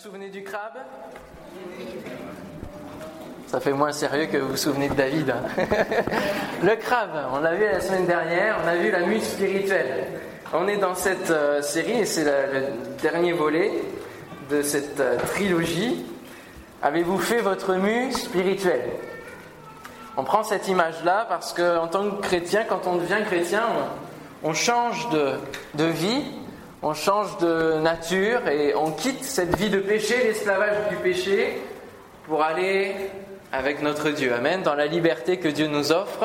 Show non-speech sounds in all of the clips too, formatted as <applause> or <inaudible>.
souvenez du crabe Ça fait moins sérieux que vous vous souvenez de David. hein. <laughs> le crabe, on l'a vu la semaine dernière, on a vu la muse spirituelle. On est dans cette euh, série et c'est le dernier volet de cette euh, trilogie. Avez-vous fait votre mue spirituelle? On prend cette image-là parce qu'en tant que chrétien, quand on devient chrétien, on, on change de, de vie, on change de nature et on quitte cette vie de péché, l'esclavage du péché, pour aller avec notre Dieu. Amen. Dans la liberté que Dieu nous offre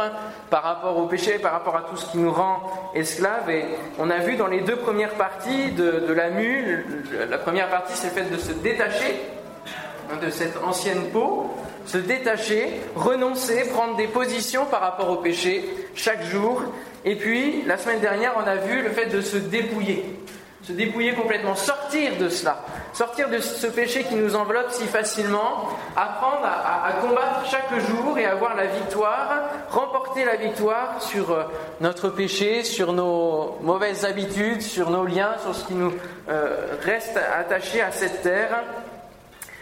par rapport au péché, par rapport à tout ce qui nous rend esclaves. Et on a vu dans les deux premières parties de, de la mue, le- la première partie c'est le fait de se détacher hein, de cette ancienne peau, se détacher, renoncer, prendre des positions par rapport au péché chaque jour. Et puis, la semaine dernière, on a vu le fait de se dépouiller. Se dépouiller complètement, sortir de cela, sortir de ce péché qui nous enveloppe si facilement, apprendre à, combattre chaque jour et avoir la victoire, remporter la victoire sur euh, notre péché, sur nos mauvaises habitudes, sur nos liens, sur ce qui nous euh, reste attaché à cette terre.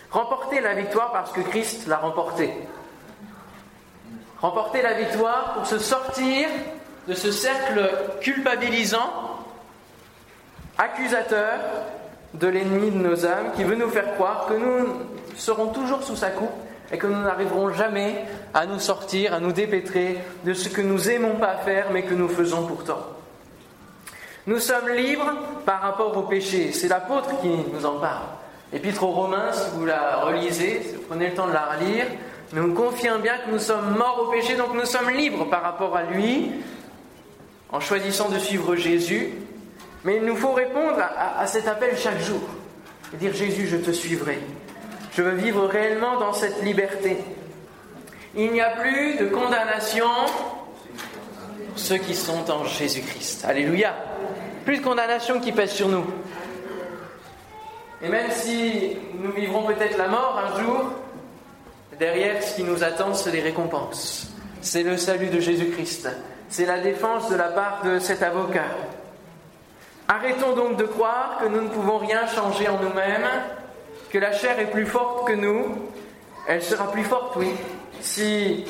Remporter la victoire parce que Christ l'a remportée. Remporter la victoire pour se sortir de ce cercle culpabilisant, accusateur de l'ennemi de nos âmes qui veut nous faire croire que nous serons toujours sous sa coupe et que nous n'arriverons jamais à nous sortir, à nous dépêtrer de ce que nous aimons pas faire mais que nous faisons pourtant. Nous sommes libres par rapport au péché. C'est l'apôtre qui nous en parle. L'épître aux Romains, si vous la relisez, si vous prenez le temps de la relire, nous confions bien que nous sommes morts au péché, donc nous sommes libres par rapport à lui, en choisissant de suivre Jésus. Mais il nous faut répondre à, cet appel chaque jour et dire Jésus, je te suivrai. Je veux vivre réellement dans cette liberté. Il n'y a plus de condamnation pour ceux qui sont en Jésus-Christ. Alléluia. Plus de condamnation qui pèse sur nous. Et même si nous vivrons peut-être la mort un jour, derrière ce qui nous attend, c'est les récompenses. C'est le salut de Jésus-Christ. C'est la défense de la part de cet avocat. Arrêtons donc de croire que nous ne pouvons rien changer en nous-mêmes, que la chair est plus forte que nous. Elle sera plus forte, oui, si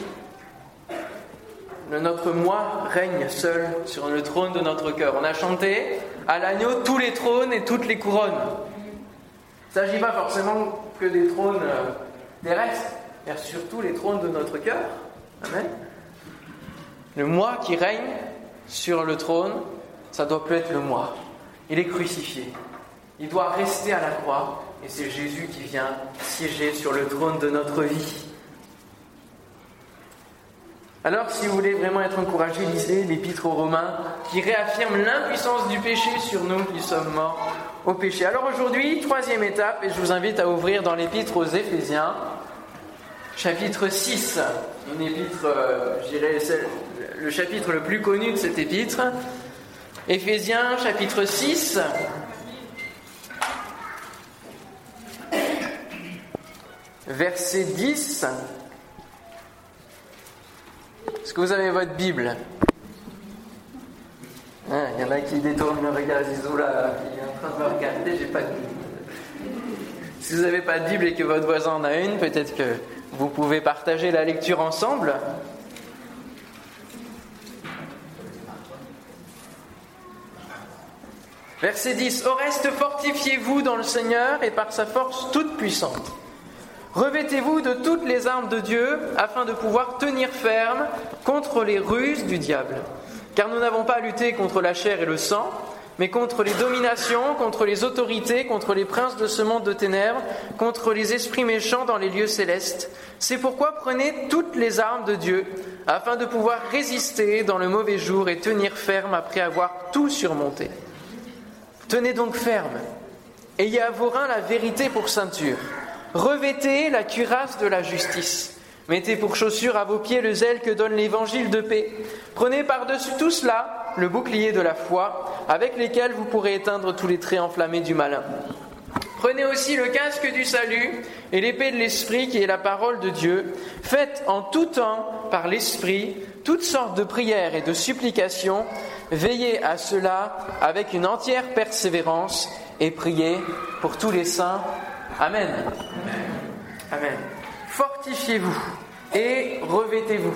notre moi règne seul sur le trône de notre cœur. On a chanté à l'agneau tous les trônes et toutes les couronnes. Il ne s'agit pas forcément que des trônes euh, terrestres, mais surtout les trônes de notre cœur. Amen. Le moi qui règne sur le trône, ça doit plus être le moi. Il est crucifié. Il doit rester à la croix et c'est Jésus qui vient siéger sur le trône de notre vie. Alors, si vous voulez vraiment être encouragé, lisez l'Épître aux Romains qui réaffirme l'impuissance du péché sur nous qui sommes morts au péché. Alors aujourd'hui, troisième étape, et je vous invite à ouvrir dans l'Épître aux Éphésiens, chapitre 6. Une épître, euh, le chapitre le plus connu de cette épître. Éphésiens, chapitre 6. Verset 10. Est-ce que vous avez votre Bible? Hein, Il y en a qui détournent le regard, Oula, là, il est en train de me regarder, j'ai pas de Bible. Si vous n'avez pas de Bible et que votre voisin en a une, peut-être que vous pouvez partager la lecture ensemble. Verset 10. Au reste, fortifiez-vous dans le Seigneur et par sa force toute puissante. Revêtez-vous de toutes les armes de Dieu afin de pouvoir tenir ferme contre les ruses du diable. Car nous n'avons pas à lutter contre la chair et le sang, mais contre les dominations, contre les autorités, contre les princes de ce monde de ténèbres, contre les esprits méchants dans les lieux célestes. C'est pourquoi prenez toutes les armes de Dieu afin de pouvoir résister dans le mauvais jour et tenir ferme après avoir tout surmonté. Tenez donc ferme. Ayez à vos reins la vérité pour ceinture. Revêtez la cuirasse de la justice. Mettez pour chaussure à vos pieds le zèle que donne l'évangile de paix. Prenez par-dessus tout cela le bouclier de la foi, avec lesquels vous pourrez éteindre tous les traits enflammés du malin. Prenez aussi le casque du salut et l'épée de l'esprit qui est la parole de Dieu. Faites en tout temps par l'esprit toutes sortes de prières et de supplications. Veillez à cela avec une entière persévérance et priez pour tous les saints Amen. Amen. Fortifiez-vous et revêtez-vous.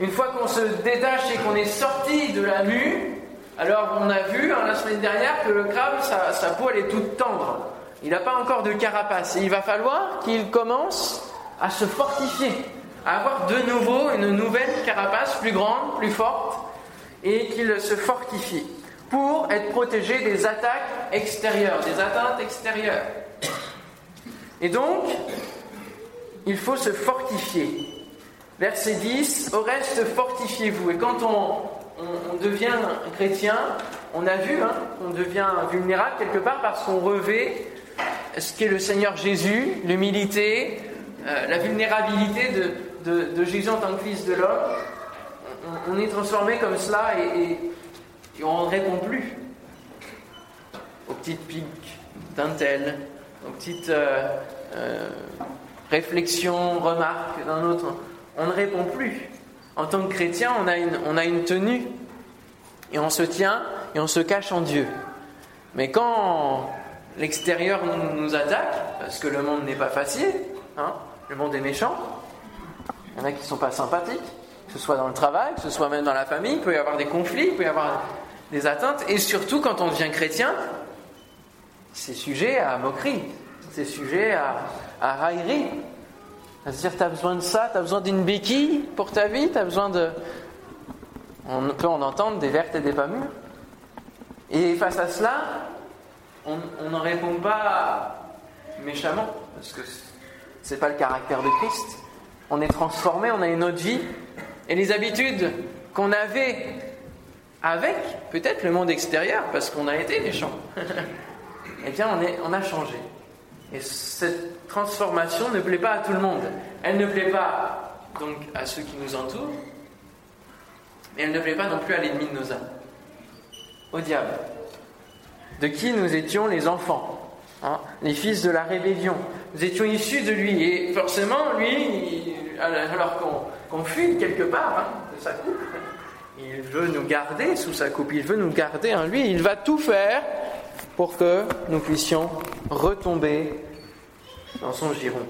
Une fois qu'on se détache et qu'on est sorti de la mue, alors on a vu hein, la semaine dernière que le crabe, sa, peau elle est toute tendre. Il n'a pas encore de carapace. Il va falloir qu'il commence à se fortifier, à avoir de nouveau une nouvelle carapace plus grande, plus forte, et qu'il se fortifie pour être protégé des attaques extérieures, des atteintes extérieures. Et donc, il faut se fortifier. Verset 10, au reste, fortifiez-vous. Et quand on, devient chrétien, on a vu, hein, on devient vulnérable quelque part parce qu'on revêt ce qu'est le Seigneur Jésus, l'humilité, euh, la vulnérabilité de, Jésus en tant que Fils de l'homme. On, est transformé comme cela et, on ne répond plus aux petites piques d'un tel, aux petites euh, euh, réflexions, remarques d'un autre. On ne répond plus. En tant que chrétien, on a une, on a une tenue et on se tient et on se cache en Dieu. Mais quand l'extérieur nous, attaque, parce que le monde n'est pas facile, hein, le monde est méchant, il y en a qui ne sont pas sympathiques, que ce soit dans le travail, que ce soit même dans la famille, il peut y avoir des conflits, il peut y avoir des atteintes, et surtout quand on devient chrétien, c'est sujet à moquerie, c'est sujet à, à raillerie. C'est-à-dire, tu as besoin de ça, tu as besoin d'une béquille pour ta vie, tu as besoin de. On peut en entendre des vertes et des pas mûres. Et face à cela, on n'en répond pas méchamment, parce que ce n'est pas le caractère de Christ. On est transformé, on a une autre vie, et les habitudes qu'on avait avec peut-être le monde extérieur, parce qu'on a été méchants, <laughs> eh bien on a changé. Et cette transformation ne plaît pas à tout le monde. Elle ne plaît pas donc à ceux qui nous entourent, mais elle ne plaît pas non plus à l'ennemi de nos âmes, au diable de qui nous étions les enfants, hein, les fils de la rébellion. Nous étions issus de lui, et forcément, lui, alors qu'on fuit quelque part hein, de sa coupe, il veut nous garder sous sa coupe, il veut nous garder en lui, il va tout faire pour que nous puissions retomber dans son giron.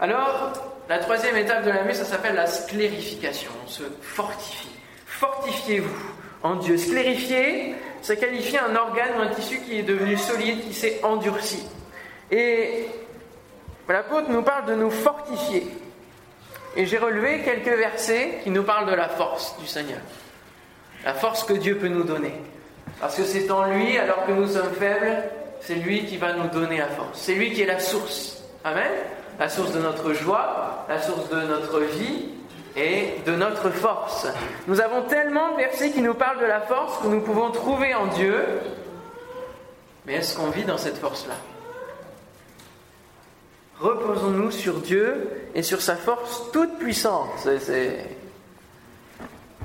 Alors, la troisième étape de la mue, ça s'appelle la sclérification. On se fortifie. Fortifiez-vous en Dieu. Sclérifier, ça qualifie un organe ou un tissu qui est devenu solide, qui s'est endurci. Et l'apôtre nous parle de nous fortifier. Et j'ai relevé quelques versets qui nous parlent de la force du Seigneur. La force que Dieu peut nous donner. Parce que c'est en lui, alors que nous sommes faibles, c'est lui qui va nous donner la force. C'est lui qui est la source. Amen. La source de notre joie, la source de notre vie, et de notre force. Nous avons tellement de versets qui nous parlent de la force que nous pouvons trouver en Dieu, mais est-ce qu'on vit dans cette force-là? Reposons-nous sur Dieu et sur sa force toute puissante. C'est,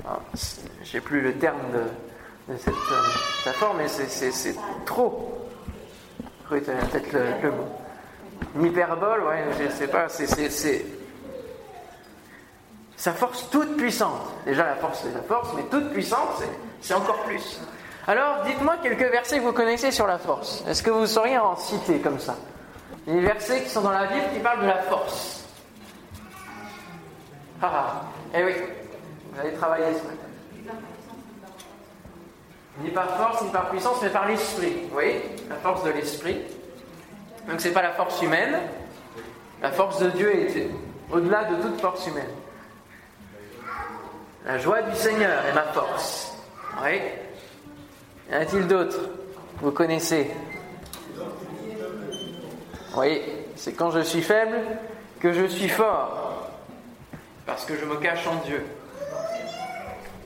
ah, j'ai plus le terme de, cette métaphore, mais c'est, trop. Peut-être le, le mot. Une hyperbole, ouais, je sais pas, c'est sa force toute puissante. Déjà, la force, c'est la force, mais toute puissante, c'est encore plus. Alors, dites-moi quelques versets que vous connaissez sur la force. Est-ce que vous sauriez en citer comme ça? Les versets qui sont dans la Bible qui parlent de la force. Ah, ah. eh oui, vous allez travailler ce matin. Ni par force, ni par puissance, mais par l'esprit. Vous voyez? La force de l'esprit. Donc, ce n'est pas la force humaine. La force de Dieu est au-delà de toute force humaine. La joie du Seigneur est ma force. Oui. Y en a-t-il d'autres? Vous connaissez? Oui, c'est quand je suis faible que je suis fort. Parce que je me cache en Dieu.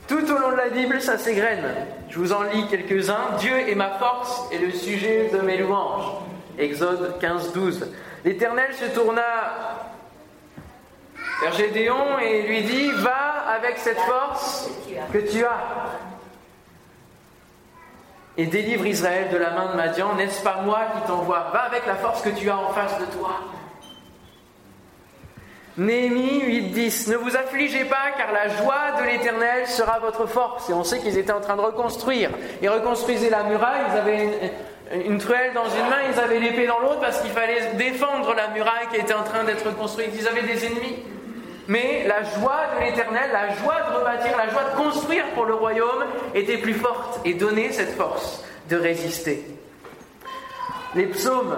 Tout au long de la Bible, ça s'égrène. Je vous en lis quelques-uns. Dieu est ma force et le sujet de mes louanges. Exode 15, 12. L'Éternel se tourna vers Gédéon et lui dit Va avec cette force que tu as et délivre Israël de la main de Madian. N'est-ce pas moi qui t'envoie? Va avec la force que tu as en face de toi. Néhémie 8.10 Ne vous affligez pas, car la joie de l'Éternel sera votre force. Et on sait qu'ils étaient en train de reconstruire. Ils reconstruisaient la muraille, ils avaient une truelle dans une main, ils avaient l'épée dans l'autre parce qu'il fallait défendre la muraille qui était en train d'être construite. Ils avaient des ennemis. Mais la joie de l'éternel, la joie de rebâtir, la joie de construire pour le royaume était plus forte et donnait cette force de résister. Les psaumes,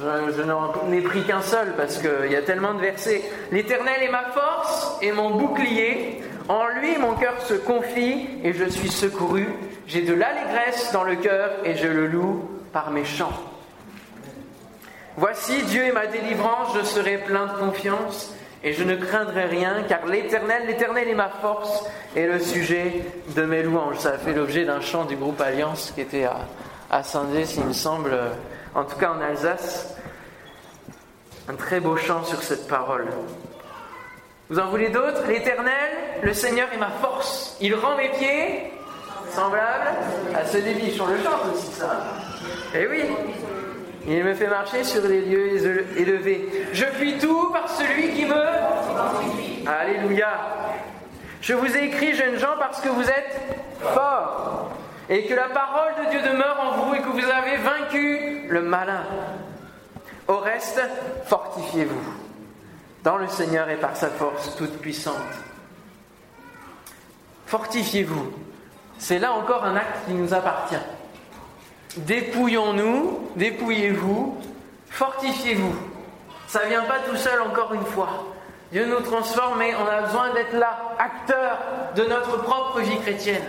je, n'en ai pris qu'un seul parce qu'il y a tellement de versets. L'éternel est ma force et mon bouclier. En lui, mon cœur se confie et je suis secouru. J'ai de l'allégresse dans le cœur et je le loue par mes chants. Voici, Dieu est ma délivrance, je serai plein de confiance et je ne craindrai rien, car l'Éternel, l'Éternel est ma force et le sujet de mes louanges. Ça a fait l'objet d'un chant du groupe Alliance qui était à, Saint-Dé, s'il me semble, en tout cas en Alsace. Un très beau chant sur cette parole. Vous en voulez d'autres? L'Éternel, le Seigneur est ma force. Il rend mes pieds semblables à ceux des biches. On le chante aussi, ça. Eh oui, il me fait marcher sur des lieux élevés. Je puis tout par celui qui me... Alléluia. Je vous ai écrit, jeunes gens, parce que vous êtes forts et que la parole de Dieu demeure en vous et que vous avez vaincu le malin. Au reste, fortifiez-vous dans le Seigneur et par sa force toute puissante. Fortifiez-vous. C'est là encore un acte qui nous appartient. Dépouillons-nous, dépouillez-vous, fortifiez-vous. Ça ne vient pas tout seul encore une fois. Dieu nous transforme et on a besoin d'être là, acteur de notre propre vie chrétienne,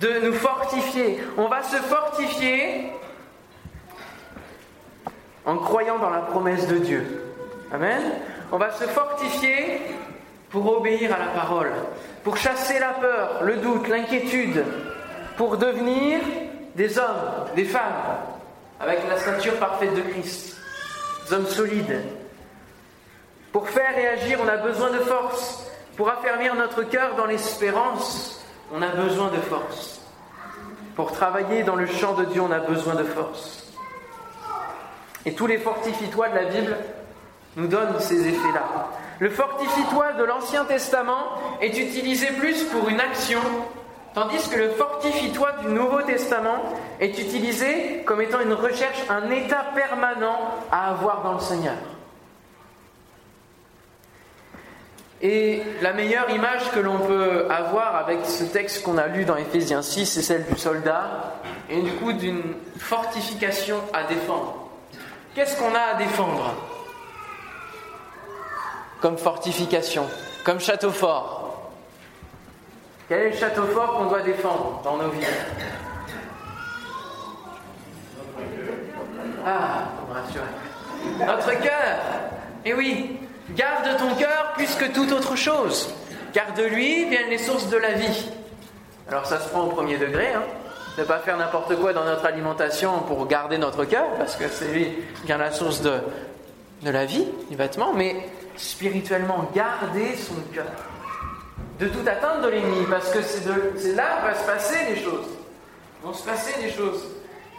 de nous fortifier. On va se fortifier en croyant dans la promesse de Dieu. Amen. On va se fortifier pour obéir à la parole, pour chasser la peur, le doute, l'inquiétude, pour devenir des hommes, des femmes, avec la stature parfaite de Christ, des hommes solides. Pour faire réagir, on a besoin de force. Pour affermir notre cœur dans l'espérance, on a besoin de force. Pour travailler dans le champ de Dieu, on a besoin de force. Et tous les fortifitoires de la Bible nous donnent ces effets-là. Le fortifitoire de l'Ancien Testament est utilisé plus pour une action Tandis que le fortifitoire du Nouveau Testament est utilisé comme étant une recherche, un état permanent à avoir dans le Seigneur. Et la meilleure image que l'on peut avoir avec ce texte qu'on a lu dans Éphésiens 6, c'est celle du soldat, et du coup d'une fortification à défendre. Qu'est-ce qu'on a à défendre? Comme fortification, comme château fort quel est le château fort qu'on doit défendre dans nos vies Ah, pour me rassurer. Notre cœur. Eh oui, garde ton cœur plus que toute autre chose, car de lui viennent les sources de la vie. Alors ça se prend au premier degré, hein. ne pas faire n'importe quoi dans notre alimentation pour garder notre cœur, parce que c'est lui qui vient la source de, de la vie, du vêtement, mais spirituellement, garder son cœur de toute atteinte de l'ennemi, parce que c'est, là va se passer des choses. Vont se passer des choses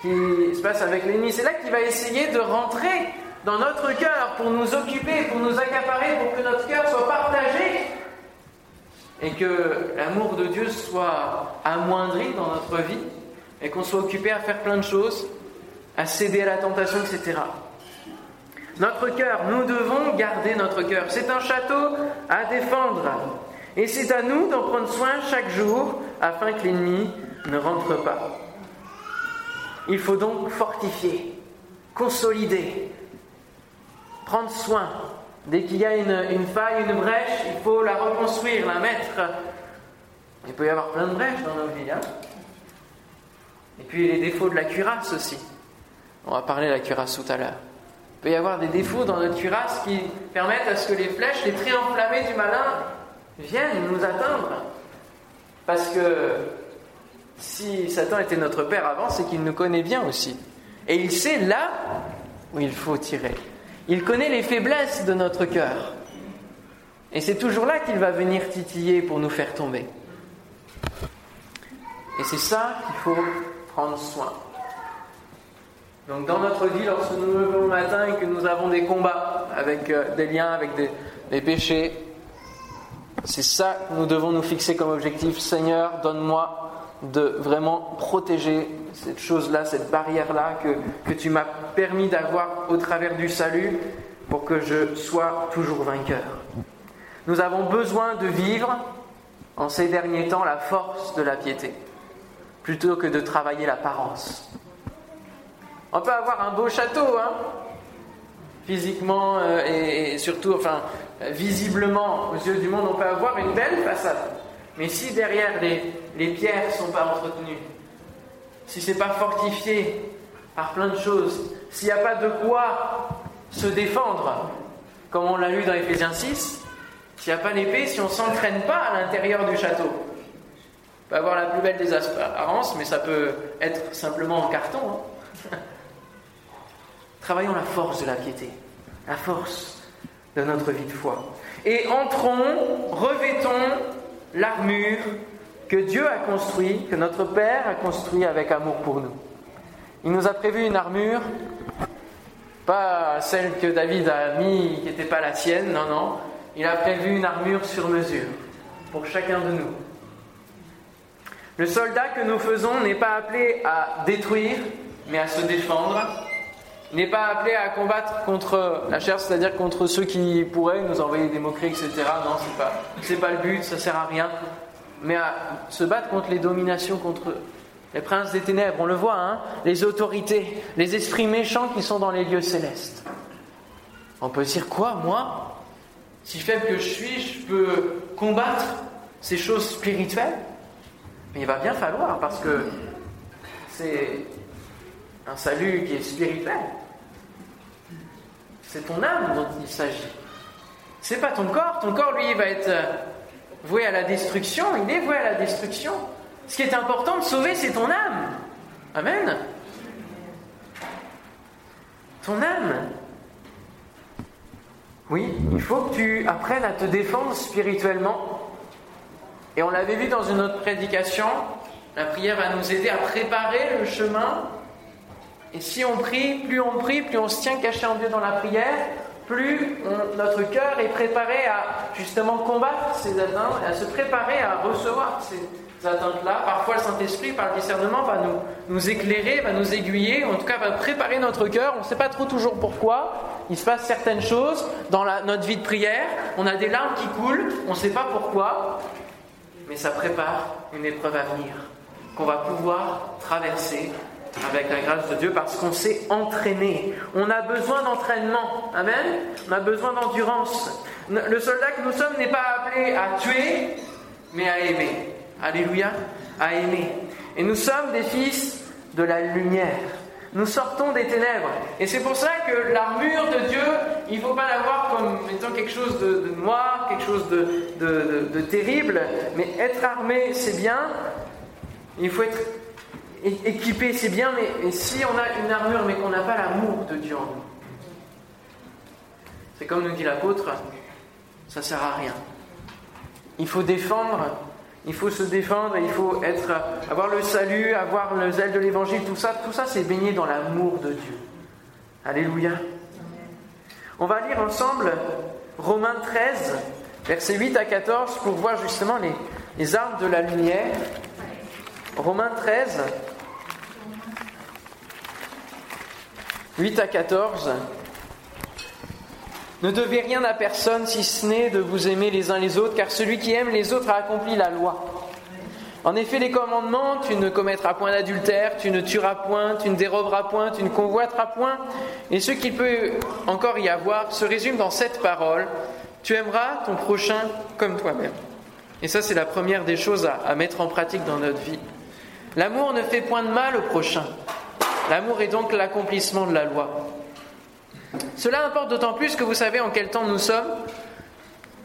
qui se passent avec l'ennemi. C'est là qu'il va essayer de rentrer dans notre cœur pour nous occuper, pour nous accaparer, pour que notre cœur soit partagé et que l'amour de Dieu soit amoindri dans notre vie et qu'on soit occupé à faire plein de choses, à céder à la tentation, etc. Notre cœur, nous devons garder notre cœur. C'est un château à défendre. Et c'est à nous d'en prendre soin chaque jour afin que l'ennemi ne rentre pas. Il faut donc fortifier, consolider, prendre soin. Dès qu'il y a une, faille, une brèche, il faut la reconstruire, la mettre. Il peut y avoir plein de brèches dans nos vies. Hein. Et puis les défauts de la cuirasse aussi. On va parler de la cuirasse tout à l'heure. Il peut y avoir des défauts dans notre cuirasse qui permettent à ce que les flèches, les traits enflammés du malin viennent nous atteindre. Parce que si Satan était notre père avant, c'est qu'il nous connaît bien aussi. Et il sait là où il faut tirer. Il connaît les faiblesses de notre cœur. Et c'est toujours là qu'il va venir titiller pour nous faire tomber. Et c'est ça qu'il faut prendre soin. Donc dans notre vie, lorsque nous nous levons le matin et que nous avons des combats avec euh, des liens, avec des péchés, c'est ça que nous devons nous fixer comme objectif. Seigneur, donne-moi de vraiment protéger cette chose-là, cette barrière-là que, que tu m'as permis d'avoir au travers du salut pour que je sois toujours vainqueur. Nous avons besoin de vivre en ces derniers temps la force de la piété, plutôt que de travailler l'apparence. On peut avoir un beau château, hein, physiquement euh, et, surtout, enfin, visiblement aux yeux du monde, on peut avoir une belle façade. Mais si derrière les, les pierres ne sont pas entretenues, si c'est pas fortifié par plein de choses, s'il n'y a pas de quoi se défendre, comme on l'a lu dans Ephésiens 6, s'il n'y a pas l'épée, si on ne s'entraîne pas à l'intérieur du château, on peut avoir la plus belle des apparences, mais ça peut être simplement en carton. Hein. <laughs> Travaillons la force de la piété, la force de notre vie de foi. Et entrons, revêtons l'armure que Dieu a construit, que notre Père a construit avec amour pour nous. Il nous a prévu une armure, pas celle que David a mis, qui n'était pas la sienne, non, non. Il a prévu une armure sur mesure pour chacun de nous. Le soldat que nous faisons n'est pas appelé à détruire, mais à se défendre. N'est pas appelé à combattre contre la chair, c'est-à-dire contre ceux qui pourraient nous envoyer des moqueries, etc. Non, c'est pas, c'est pas le but, ça sert à rien mais à se battre contre les dominations, contre les princes des ténèbres. On le voit, hein les autorités, les esprits méchants qui sont dans les lieux célestes. On peut dire quoi, moi? Si faible que je suis, je peux combattre ces choses spirituelles? Mais il va bien falloir, parce que c'est un salut qui est spirituel. C'est ton âme dont il s'agit. C'est pas ton corps. Ton corps, lui, va être voué à la destruction, il est voué à la destruction. Ce qui est important de sauver, c'est ton âme. Amen. Ton âme. Oui, il faut que tu apprennes à te défendre spirituellement. Et on l'avait vu dans une autre prédication, la prière va nous aider à préparer le chemin. Et si on prie, plus on prie, plus on se tient caché en Dieu dans la prière, plus notre cœur est préparé à justement combattre ces atteintes, à se préparer à recevoir ces atteintes-là. Parfois, le Saint-Esprit, par le discernement, va nous, nous éclairer, va nous aiguiller, en tout cas va préparer notre cœur. On ne sait pas trop toujours pourquoi. Il se passe certaines choses dans notre vie de prière. On a des larmes qui coulent, on ne sait pas pourquoi, mais ça prépare une épreuve à venir qu'on va pouvoir traverser avec la grâce de Dieu parce qu'on s'est entraîné. On a besoin d'entraînement. Amen. On a besoin d'endurance. Le soldat que nous sommes n'est pas appelé à tuer, mais à aimer. Alléluia. À aimer. Et nous sommes des fils de la lumière. Nous sortons des ténèbres. Et c'est pour ça que l'armure de Dieu, il ne faut pas la voir comme étant quelque chose de, noir, quelque chose de, de terrible. Mais être armé, c'est bien. Il faut être équipé, c'est bien, mais si on a une armure mais qu'on n'a pas l'amour de Dieu en nous, c'est comme nous dit l'apôtre, ça sert à rien. Il faut défendre, il faut se défendre, il faut être, avoir le salut, avoir le zèle de l'évangile, tout ça, tout ça c'est baigné dans l'amour de Dieu. Alléluia. On va lire ensemble Romains 13, versets 8 à 14, pour voir justement les, les armes de la lumière. Romains 13, 8 à 14. Ne devez rien à personne si ce n'est de vous aimer les uns les autres, car celui qui aime les autres a accompli la loi. En effet, les commandements, tu ne commettras point d'adultère, tu ne tueras point, tu ne déroberas point, tu ne convoiteras point, et ce qu'il peut encore y avoir se résume dans cette parole, tu aimeras ton prochain comme toi-même. Et ça, c'est la première des choses à, à mettre en pratique dans notre vie. L'amour ne fait point de mal au prochain. L'amour est donc l'accomplissement de la loi. Cela importe d'autant plus que vous savez en quel temps nous sommes.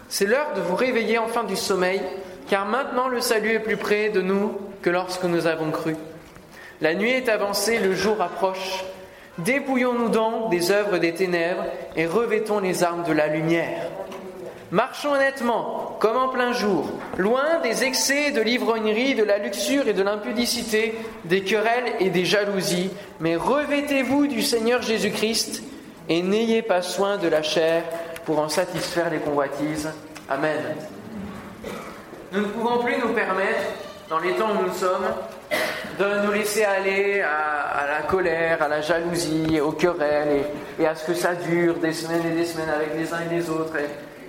C'est l'heure de vous réveiller enfin du sommeil, car maintenant le salut est plus près de nous que lorsque nous avons cru. La nuit est avancée, le jour approche. Dépouillons-nous donc des œuvres des ténèbres et revêtons les armes de la lumière. Marchons honnêtement, comme en plein jour, loin des excès de l'ivrognerie, de la luxure et de l'impudicité, des querelles et des jalousies, mais revêtez-vous du Seigneur Jésus-Christ et n'ayez pas soin de la chair pour en satisfaire les convoitises. Amen. Nous ne pouvons plus nous permettre, dans les temps où nous sommes, de nous laisser aller à, la colère, à la jalousie, aux querelles et, à ce que ça dure des semaines et des semaines avec les uns et les autres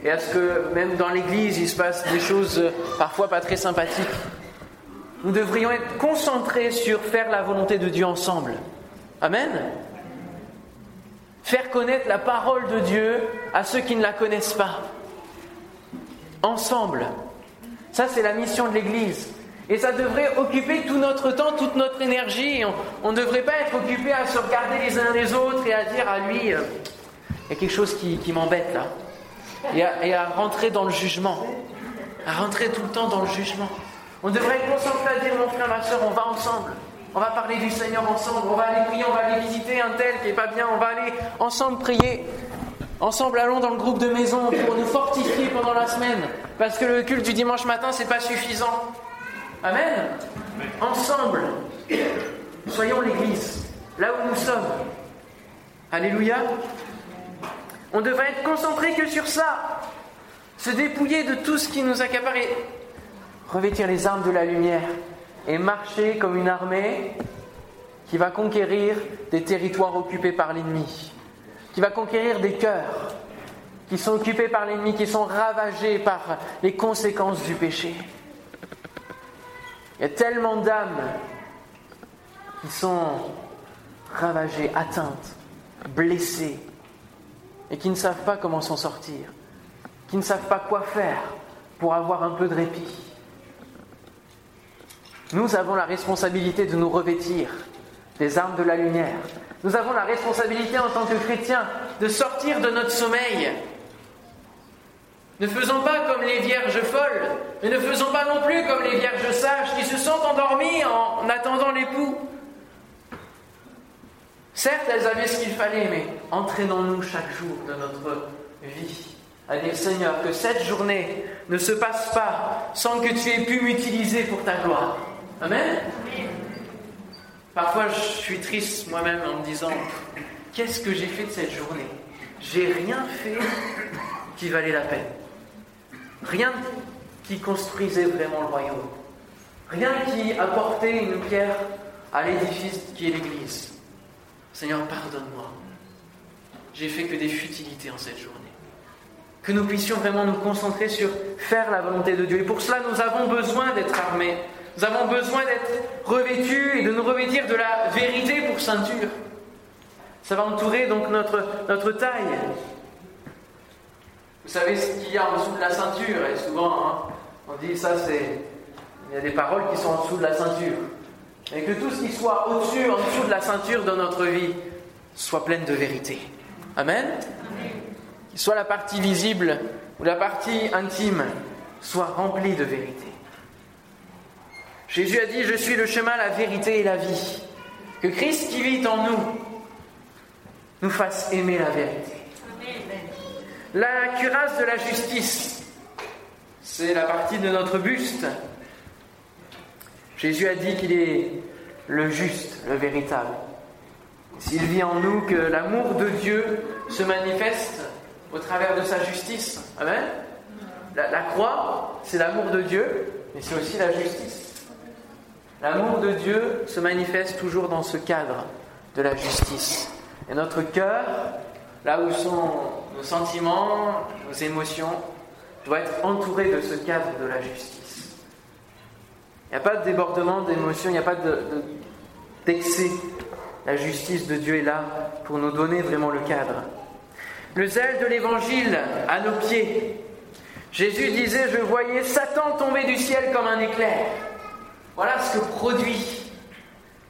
et à ce que même dans l'Église il se passe des choses parfois pas très sympathiques. Nous devrions être concentrés sur faire la volonté de Dieu ensemble. Amen. Faire connaître la parole de Dieu à ceux qui ne la connaissent pas. Ensemble. Ça, c'est la mission de l'Église. Et ça devrait occuper tout notre temps, toute notre énergie. On ne devrait pas être occupé à se regarder les uns les autres et à dire à lui, euh, il y a quelque chose qui, m'embête là. Et à, rentrer dans le jugement. À rentrer tout le temps dans le jugement. On devrait être concentré à dire, mon frère, ma soeur, on va ensemble. On va parler du Seigneur ensemble. On va aller prier, on va aller visiter un tel qui n'est pas bien. On va aller ensemble prier. Ensemble, allons dans le groupe de maison pour nous fortifier pendant la semaine. Parce que le culte du dimanche matin, c'est pas suffisant. Amen. Ensemble, soyons l'Église, là où nous sommes. Alléluia. On devrait être concentré que sur ça. Se dépouiller de tout ce qui nous accapare et revêtir les armes de la lumière et marcher comme une armée qui va conquérir des territoires occupés par l'ennemi, qui va conquérir des cœurs qui sont occupés par l'ennemi, qui sont ravagés par les conséquences du péché. Il y a tellement d'âmes qui sont ravagées, atteintes, blessées, et qui ne savent pas comment s'en sortir, qui ne savent pas quoi faire pour avoir un peu de répit. Nous avons la responsabilité de nous revêtir des armes de la lumière. Nous avons la responsabilité en tant que chrétiens de sortir de notre sommeil ne faisons pas comme les vierges folles, mais ne faisons pas non plus comme les vierges sages qui se sont endormies en attendant l'époux. Certes, elles avaient ce qu'il fallait, mais entraînons-nous chaque jour de notre vie à dire Seigneur, que cette journée ne se passe pas sans que tu aies pu m'utiliser pour ta gloire. Amen? Parfois, je suis triste moi-même en me disant Qu'est-ce que j'ai fait de cette journée? J'ai rien fait qui valait la peine. Rien qui construisait vraiment le royaume. Rien qui apportait une pierre à l'édifice qui est l'Église. Seigneur, pardonne-moi. J'ai fait que des futilités en cette journée. Que nous puissions vraiment nous concentrer sur faire la volonté de Dieu. Et pour cela, nous avons besoin d'être armés. Nous avons besoin d'être revêtus et de nous revêtir de la vérité pour ceinture. Ça va entourer donc notre, taille. Vous savez ce qu'il y a en dessous de la ceinture, et souvent hein, on dit ça. Il y a des paroles qui sont en dessous de la ceinture. Et que tout ce qui soit au-dessus, en dessous de la ceinture dans notre vie, soit pleine de vérité. Amen Qu'il soit la partie visible ou la partie intime, soit remplie de vérité. Jésus a dit, je suis le chemin, la vérité et la vie. Que Christ qui vit en nous nous fasse aimer la vérité. La cuirasse de la justice, c'est la partie de notre buste. Jésus a dit qu'il est le juste, le véritable. S'il vit en nous que l'amour de Dieu se manifeste au travers de sa justice. Amen. La, la croix, c'est l'amour de Dieu, mais c'est aussi la justice. L'amour de Dieu se manifeste toujours dans ce cadre de la justice. Et notre cœur, là où sont nos sentiments, nos émotions, doit être entouré de ce cadre de la justice. Il n'y a pas de débordement d'émotions, il n'y a pas d'excès. la justice de Dieu est là pour nous donner vraiment le cadre. Le zèle de l'évangile à nos pieds. Jésus disait, je voyais Satan tomber du ciel comme un éclair. Voilà ce que produit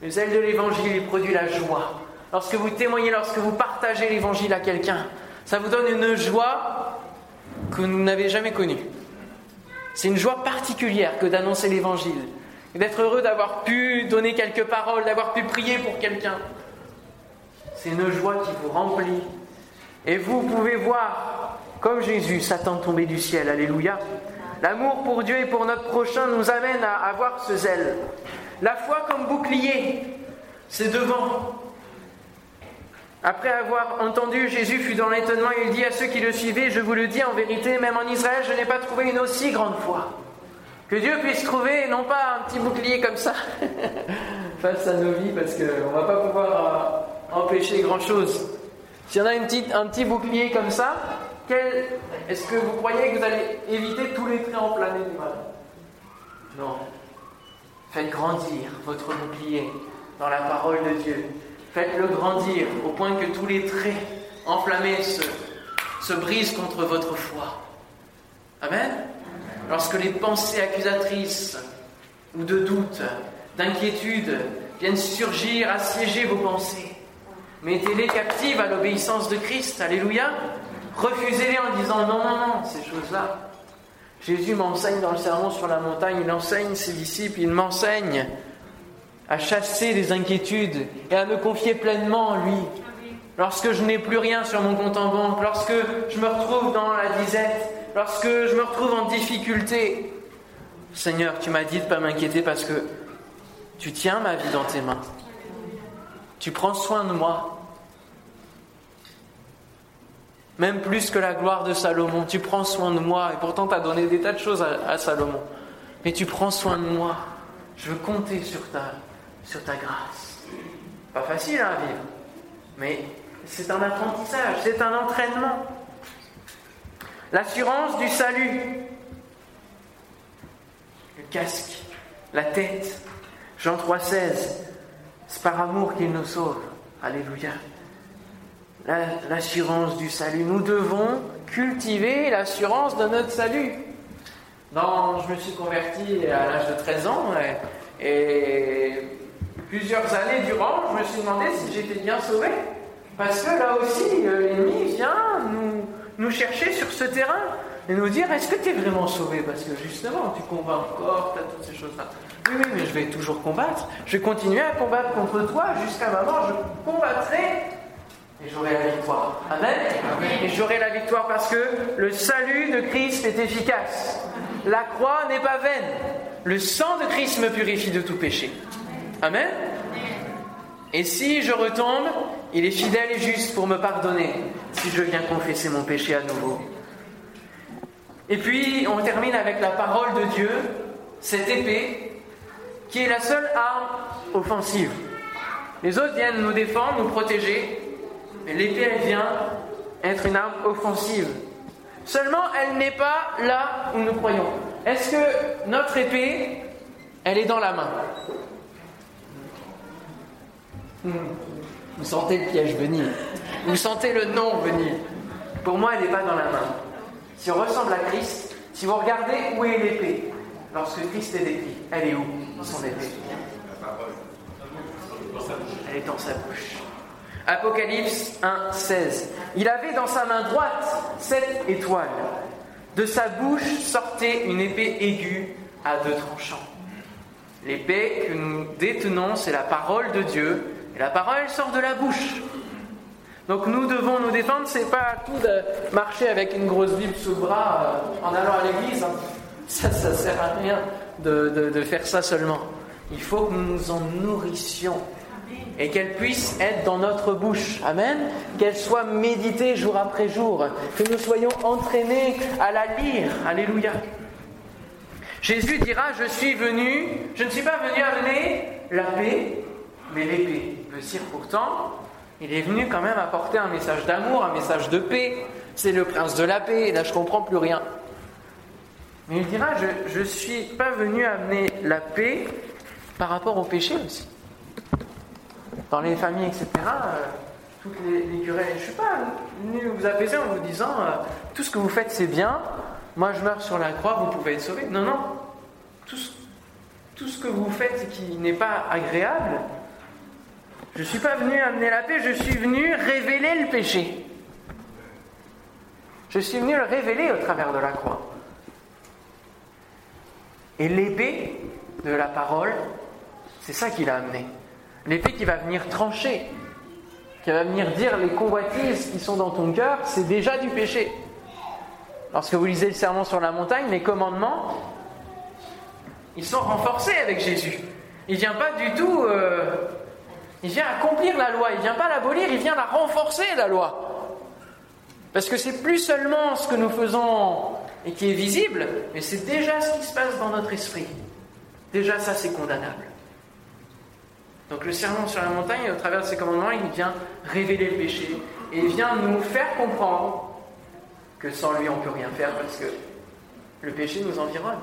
le zèle de l'évangile, il produit la joie. Lorsque vous témoignez, lorsque vous partagez l'évangile à quelqu'un, ça vous donne une joie que vous n'avez jamais connue. C'est une joie particulière que d'annoncer l'évangile, d'être heureux d'avoir pu donner quelques paroles, d'avoir pu prier pour quelqu'un. C'est une joie qui vous remplit. Et vous pouvez voir, comme Jésus, Satan tomber du ciel. Alléluia. L'amour pour Dieu et pour notre prochain nous amène à avoir ce zèle. La foi comme bouclier, c'est devant. Après avoir entendu, Jésus fut dans l'étonnement et il dit à ceux qui le suivaient, je vous le dis en vérité, même en Israël, je n'ai pas trouvé une aussi grande foi. Que Dieu puisse trouver non pas un petit bouclier comme ça <laughs> face à nos vies, parce qu'on ne va pas pouvoir euh, empêcher grand-chose. S'il y en a une petite, un petit bouclier comme ça, est-ce que vous croyez que vous allez éviter tous les traits enflammés du mal Non. Faites grandir votre bouclier dans la parole de Dieu. Faites-le grandir au point que tous les traits enflammés se, se brisent contre votre foi. Amen Lorsque les pensées accusatrices ou de doute, d'inquiétude viennent surgir, assiéger vos pensées, mettez-les captives à l'obéissance de Christ. Alléluia. Refusez-les en disant non, non, non, ces choses-là. Jésus m'enseigne dans le sermon sur la montagne, il enseigne ses disciples, il m'enseigne à chasser les inquiétudes et à me confier pleinement en lui. Lorsque je n'ai plus rien sur mon compte en banque, lorsque je me retrouve dans la disette, lorsque je me retrouve en difficulté, Seigneur, tu m'as dit de ne pas m'inquiéter parce que tu tiens ma vie dans tes mains. Tu prends soin de moi. Même plus que la gloire de Salomon. Tu prends soin de moi. Et pourtant, tu as donné des tas de choses à, Salomon. Mais tu prends soin de moi. Je veux compter sur ta, sur ta grâce. Pas facile à vivre. Mais c'est un apprentissage, c'est un entraînement. L'assurance du salut. Le casque, la tête. Jean 3,16. C'est par amour qu'il nous sauve. Alléluia l'assurance du salut. Nous devons cultiver l'assurance de notre salut. Non, je me suis converti à l'âge de 13 ans et, plusieurs années durant, je me suis demandé si j'étais bien sauvé. Parce que là aussi, euh, l'ennemi vient nous, nous chercher sur ce terrain et nous dire est-ce que tu es vraiment sauvé? Parce que justement, tu combats encore, tu as toutes ces choses-là. Oui, oui, mais je vais toujours combattre. Je vais continuer à combattre contre toi jusqu'à ma mort. Je combattrai et j'aurai la victoire. Amen. Et j'aurai la victoire parce que le salut de Christ est efficace. La croix n'est pas vaine. Le sang de Christ me purifie de tout péché. Amen. Et si je retombe, il est fidèle et juste pour me pardonner si je viens confesser mon péché à nouveau. Et puis, on termine avec la parole de Dieu, cette épée, qui est la seule arme offensive. Les autres viennent nous défendre, nous protéger, mais l'épée, elle vient être une arme offensive. Seulement, elle n'est pas là où nous croyons. Est-ce que notre épée, elle est dans la main? Hmm. Vous sentez le piège venir. Vous sentez le nom venir. Pour moi, elle n'est pas dans la main. Si on ressemble à Christ, si vous regardez où est l'épée, lorsque Christ est décrit, elle est où Son épée? Elle est dans sa bouche. Apocalypse 1, 16. Il avait dans sa main droite sept étoiles. De sa bouche sortait une épée aiguë à deux tranchants. L'épée que nous détenons, c'est la parole de Dieu. Et la parole sort de la bouche. Donc nous devons nous défendre. C'est pas tout de marcher avec une grosse Bible sous le bras euh, en allant à l'église. Hein. Ça, ça sert à rien de, de faire ça seulement. Il faut que nous nous en nourrissions et qu'elle puisse être dans notre bouche. Amen. Qu'elle soit méditée jour après jour. Que nous soyons entraînés à la lire. Alléluia. Jésus dira, je suis venu, je ne suis pas venu amener la paix, mais l'épée. Dire pourtant, il est venu quand même apporter un message d'amour, un message de paix. C'est le prince de la paix, et là je comprends plus rien. Mais il dira, je ne suis pas venu amener la paix par rapport au péché aussi dans les familles, etc., euh, toutes les, querelles. Je ne suis pas venu vous apaiser en vous disant euh, tout ce que vous faites c'est bien, moi je meurs sur la croix, vous pouvez être sauvé. Non, non. Tout tout ce que vous faites qui n'est pas agréable, je ne suis pas venu amener la paix, je suis venu révéler le péché. Je suis venu le révéler au travers de la croix. Et l'épée de la parole, c'est ça qu'il a amené. L'épée qui va venir trancher, qui va venir dire les convoitises qui sont dans ton cœur, c'est déjà du péché. Lorsque vous lisez le serment sur la montagne, les commandements, ils sont renforcés avec Jésus. Il vient pas du tout. Euh, il vient accomplir la loi, il vient pas l'abolir, il vient la renforcer, la loi. Parce que c'est plus seulement ce que nous faisons et qui est visible, mais c'est déjà ce qui se passe dans notre esprit. Déjà ça, c'est condamnable. Donc le sermon sur la montagne, au travers de ses commandements, il vient révéler le péché et il vient nous faire comprendre que sans lui, on ne peut rien faire parce que le péché nous environne.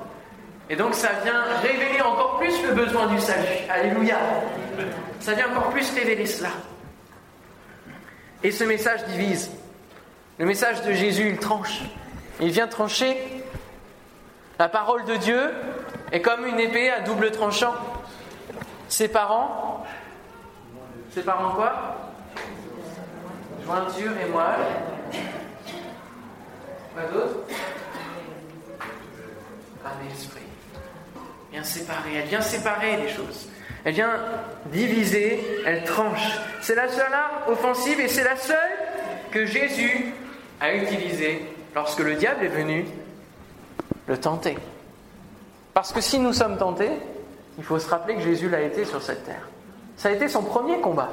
Et donc ça vient révéler encore plus le besoin du salut. Alléluia. Ça vient encore plus révéler cela. Et ce message divise. Le message de Jésus, il tranche. Il vient trancher. La parole de Dieu est comme une épée à double tranchant. Ses parents quoi? Jointure et moelle. Quoi d'autre? Un esprit. Elle vient séparer les choses. Elle vient diviser, elle tranche. C'est la seule arme offensive et c'est la seule que Jésus a utilisée lorsque le diable est venu le tenter. Parce que si nous sommes tentés, il faut se rappeler que Jésus l'a été sur cette terre. Ça a été son premier combat.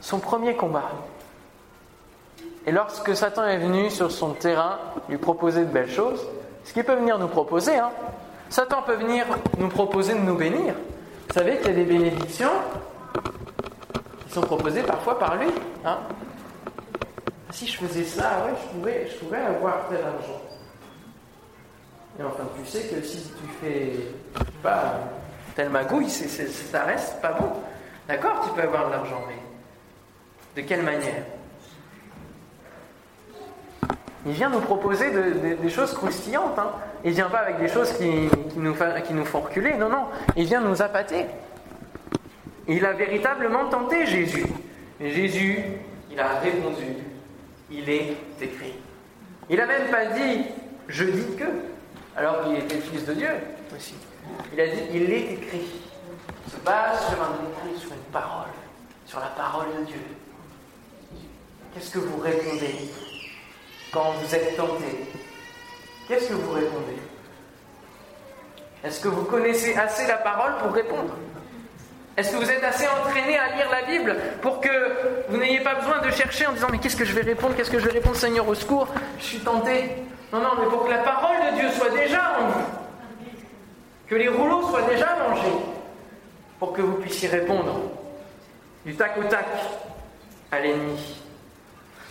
Son premier combat. Et lorsque Satan est venu sur son terrain lui proposer de belles choses, ce qu'il peut venir nous proposer, hein, Satan peut venir nous proposer de nous bénir. Vous savez qu'il y a des bénédictions qui sont proposées parfois par lui. Hein. Si je faisais ça, ouais, je, pourrais, je pourrais avoir tel argent. Et enfin, tu sais que si tu fais pas telle magouille, ça reste pas bon. D'accord, tu peux avoir de l'argent, mais de quelle manière? Il vient nous proposer des choses croustillantes. Hein. Il vient pas avec des choses qui, nous, qui font reculer. Non, non. Il vient nous appâter. Il a véritablement tenté Jésus. Et Jésus, il a répondu il est écrit. Il n'a même pas dit je dis que alors qu'il était fils de Dieu aussi. Il a dit il est écrit. Il se base sur un écrit, sur une parole, sur la parole de Dieu. Qu'est-ce que vous répondez? Quand vous êtes tenté. Qu'est-ce que vous répondez? Est-ce que vous connaissez assez la parole pour répondre? Est-ce que vous êtes assez entraîné à lire la Bible pour que vous n'ayez pas besoin de chercher en disant mais qu'est-ce que je vais répondre? Qu'est-ce que je vais répondre Seigneur au secours? Je suis tenté. Non, non, mais pour que la parole de Dieu soit déjà en vous, que les rouleaux soient déjà mangés, pour que vous puissiez répondre du tac au tac à l'ennemi.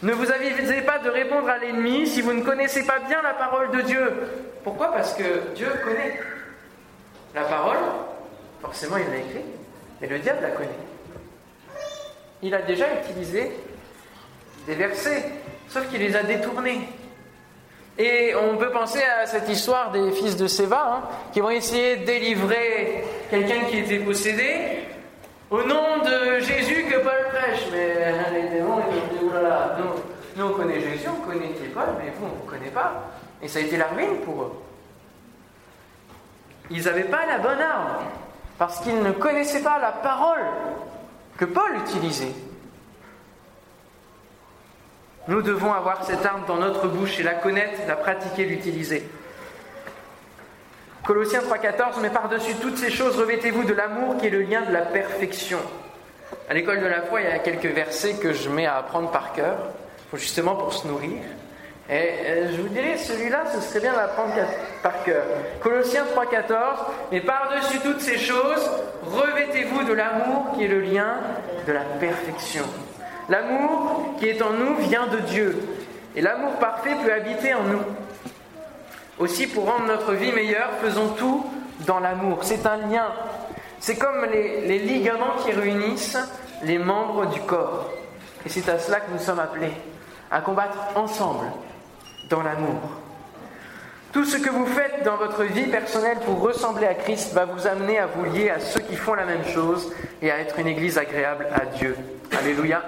Ne vous avisez pas de répondre à l'ennemi si vous ne connaissez pas bien la parole de Dieu. Pourquoi? Parce que Dieu connaît la parole, forcément il l'a écrit, mais le diable la connaît. Il a déjà utilisé des versets, sauf qu'il les a détournés. Et on peut penser à cette histoire des fils de Séva, hein, qui vont essayer de délivrer quelqu'un qui était possédé au nom de Jésus que Paul prêche. Mais les démons, ils ont dit, oulala, nous, nous on connaît Jésus, on connaît Paul, mais vous, on ne connaît pas. Et ça a été la ruine pour eux. Ils n'avaient pas la bonne arme, parce qu'ils ne connaissaient pas la parole que Paul utilisait. Nous devons avoir cette arme dans notre bouche et la connaître, la pratiquer, l'utiliser. Colossiens 3,14 Mais par-dessus toutes ces choses, revêtez-vous de l'amour qui est le lien de la perfection. À l'école de la foi, il y a quelques versets que je mets à apprendre par cœur, justement pour se nourrir. Et euh, je vous dirais, celui-là, ce serait bien d'apprendre par cœur. Colossiens 3,14 Mais par-dessus toutes ces choses, revêtez-vous de l'amour qui est le lien de la perfection. L'amour qui est en nous vient de Dieu. Et l'amour parfait peut habiter en nous. Aussi, pour rendre notre vie meilleure, faisons tout dans l'amour. C'est un lien. C'est comme les, ligaments qui réunissent les membres du corps. Et c'est à cela que nous sommes appelés, à combattre ensemble dans l'amour. Tout ce que vous faites dans votre vie personnelle pour ressembler à Christ va vous amener à vous lier à ceux qui font la même chose et à être une église agréable à Dieu. Alléluia.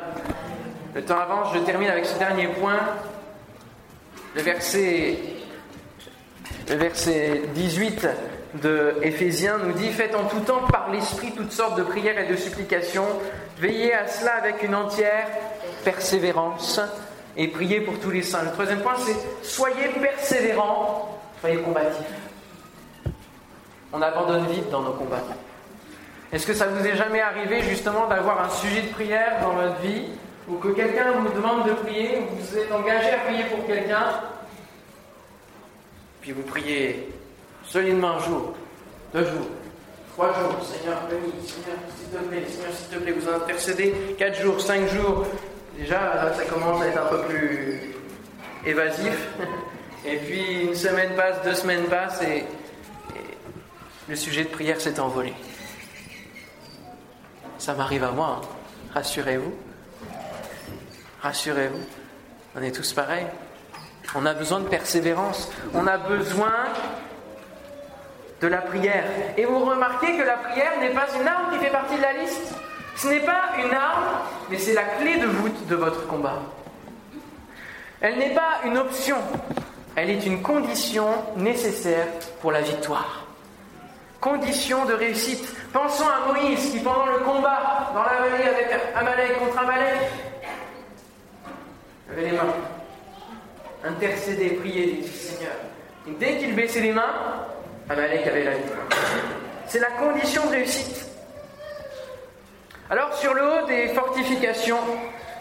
Le temps avance, je termine avec ce dernier point. Le verset, le verset 18 de Éphésiens nous dit Faites en tout temps par l'Esprit toutes sortes de prières et de supplications. Veillez à cela avec une entière persévérance et priez pour tous les saints. Le troisième point, c'est Soyez persévérants, soyez combatifs. On abandonne vite dans nos combats. Est-ce que ça vous est jamais arrivé justement d'avoir un sujet de prière dans votre vie ou que quelqu'un vous demande de prier, vous vous êtes engagé à prier pour quelqu'un Puis vous priez solidement un jour, deux jours, trois jours, Seigneur, bénis, Seigneur, s'il te plaît, Seigneur, s'il te plaît, vous intercédez, quatre jours, cinq jours. Déjà, ça commence à être un peu plus évasif. <laughs> Et puis une semaine passe, deux semaines passent et, le sujet de prière s'est envolé. Ça m'arrive à moi, hein. rassurez-vous. Rassurez-vous, on est tous pareils. On a besoin de persévérance, on a besoin de la prière. Et vous remarquez que la prière n'est pas une arme qui fait partie de la liste. Ce n'est pas une arme, mais c'est la clé de voûte de votre combat. Elle n'est pas une option, elle est une condition nécessaire pour la victoire. Condition de réussite. Pensons à Moïse qui, pendant le combat dans la vallée avec Amalek contre Amalek, avait les mains, intercédé, prié, dit Seigneur. Et dès qu'il baissait les mains, Amalek avait la victoire. C'est la condition de réussite. Alors, sur le haut des fortifications,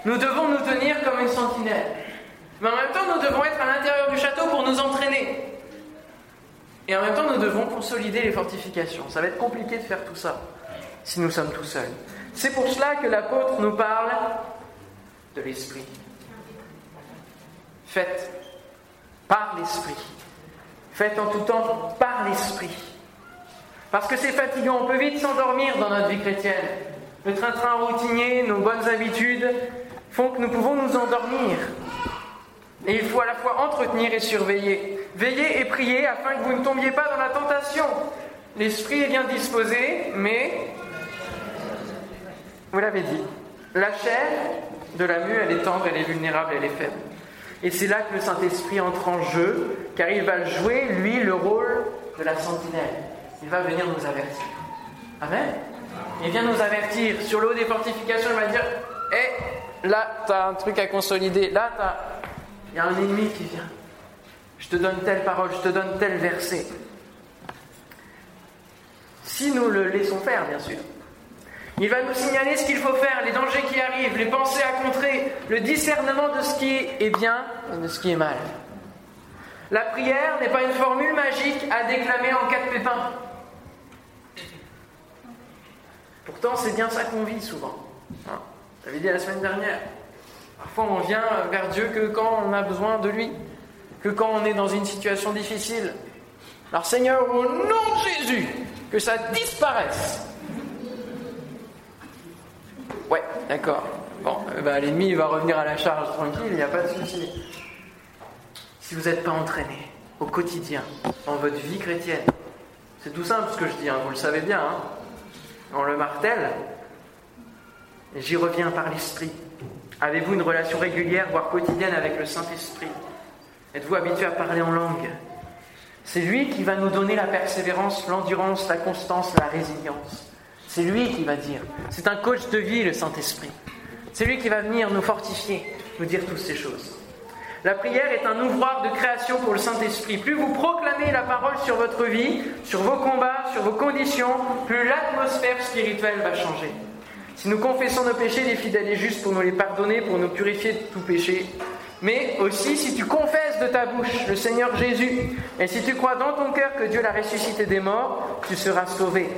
nous devons nous tenir comme une sentinelle. Mais en même temps, nous devons être à l'intérieur du château pour nous entraîner. Et en même temps, nous devons consolider les fortifications. Ça va être compliqué de faire tout ça si nous sommes tout seuls. C'est pour cela que l'apôtre nous parle de l'esprit. Faites par l'esprit. Faites en tout temps par l'esprit. Parce que c'est fatigant, on peut vite s'endormir dans notre vie chrétienne. Le train-train routinier, nos bonnes habitudes font que nous pouvons nous endormir. Et il faut à la fois entretenir et surveiller. Veiller et prier afin que vous ne tombiez pas dans la tentation. L'esprit est bien disposé, mais, vous l'avez dit, la chair de la mue, elle est tendre, elle est vulnérable, elle est faible. Et c'est là que le Saint-Esprit entre en jeu, car il va jouer, lui, le rôle de la sentinelle. Il va venir nous avertir. Amen. Il vient nous avertir. Sur l'eau des fortifications, il va dire Hé, eh, là, tu as un truc à consolider. Là, tu as il y a un ennemi qui vient. Je te donne telle parole, je te donne tel verset. Si nous le laissons faire, bien sûr. Il va nous signaler ce qu'il faut faire, les dangers qui arrivent, les pensées à contrer, le discernement de ce qui est bien et de ce qui est mal. La prière n'est pas une formule magique à déclamer en cas de pépin. Pourtant, c'est bien ça qu'on vit souvent. Hein J'avais dit la semaine dernière. Parfois, on vient vers Dieu que quand on a besoin de lui, que quand on est dans une situation difficile. Alors, Seigneur, au nom de Jésus, que ça disparaisse. Ouais, d'accord. Bon, eh l'ennemi va revenir à la charge tranquille, il n'y a pas de souci. Si vous n'êtes pas entraîné au quotidien, dans votre vie chrétienne, c'est tout simple ce que je dis, hein, vous le savez bien, hein. on le martèle, j'y reviens par l'esprit. Avez-vous une relation régulière, voire quotidienne avec le Saint-Esprit? Êtes-vous habitué à parler en langue? C'est lui qui va nous donner la persévérance, l'endurance, la constance, la résilience. C'est lui qui va dire. C'est un coach de vie, le Saint-Esprit. C'est lui qui va venir nous fortifier, nous dire toutes ces choses. La prière est un ouvroir de création pour le Saint-Esprit. Plus vous proclamez la parole sur votre vie, sur vos combats, sur vos conditions, plus l'atmosphère spirituelle va changer. Si nous confessons nos péchés, il est fidèle et juste pour nous les pardonner, pour nous purifier de tout péché. Mais aussi, si tu confesses de ta bouche le Seigneur Jésus, et si tu crois dans ton cœur que Dieu l'a ressuscité des morts, tu seras sauvé.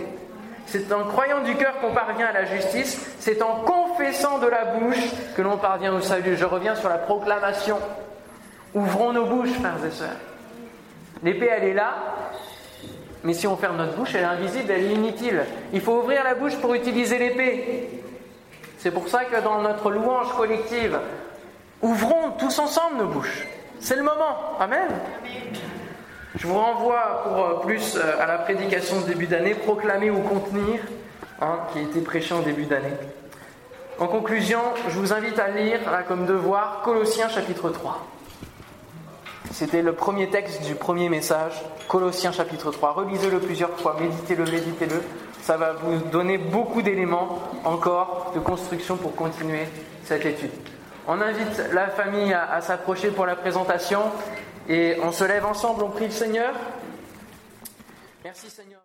C'est en croyant du cœur qu'on parvient à la justice, c'est en confessant de la bouche que l'on parvient au salut. Je reviens sur la proclamation. Ouvrons nos bouches, frères et sœurs. L'épée, elle est là, mais si on ferme notre bouche, elle est invisible, elle est inutile. Il faut ouvrir la bouche pour utiliser l'épée. C'est pour ça que dans notre louange collective, ouvrons tous ensemble nos bouches. C'est le moment. Amen. Je vous renvoie pour euh, plus euh, à la prédication de début d'année, proclamer ou contenir, hein, qui a été prêchée en début d'année. En conclusion, je vous invite à lire, comme devoir, Colossiens chapitre 3. C'était le premier texte du premier message, Colossiens chapitre 3. Relisez-le plusieurs fois, méditez-le, méditez-le. Ça va vous donner beaucoup d'éléments encore de construction pour continuer cette étude. On invite la famille à, à s'approcher pour la présentation et on se lève ensemble, on prie le Seigneur. Merci Seigneur.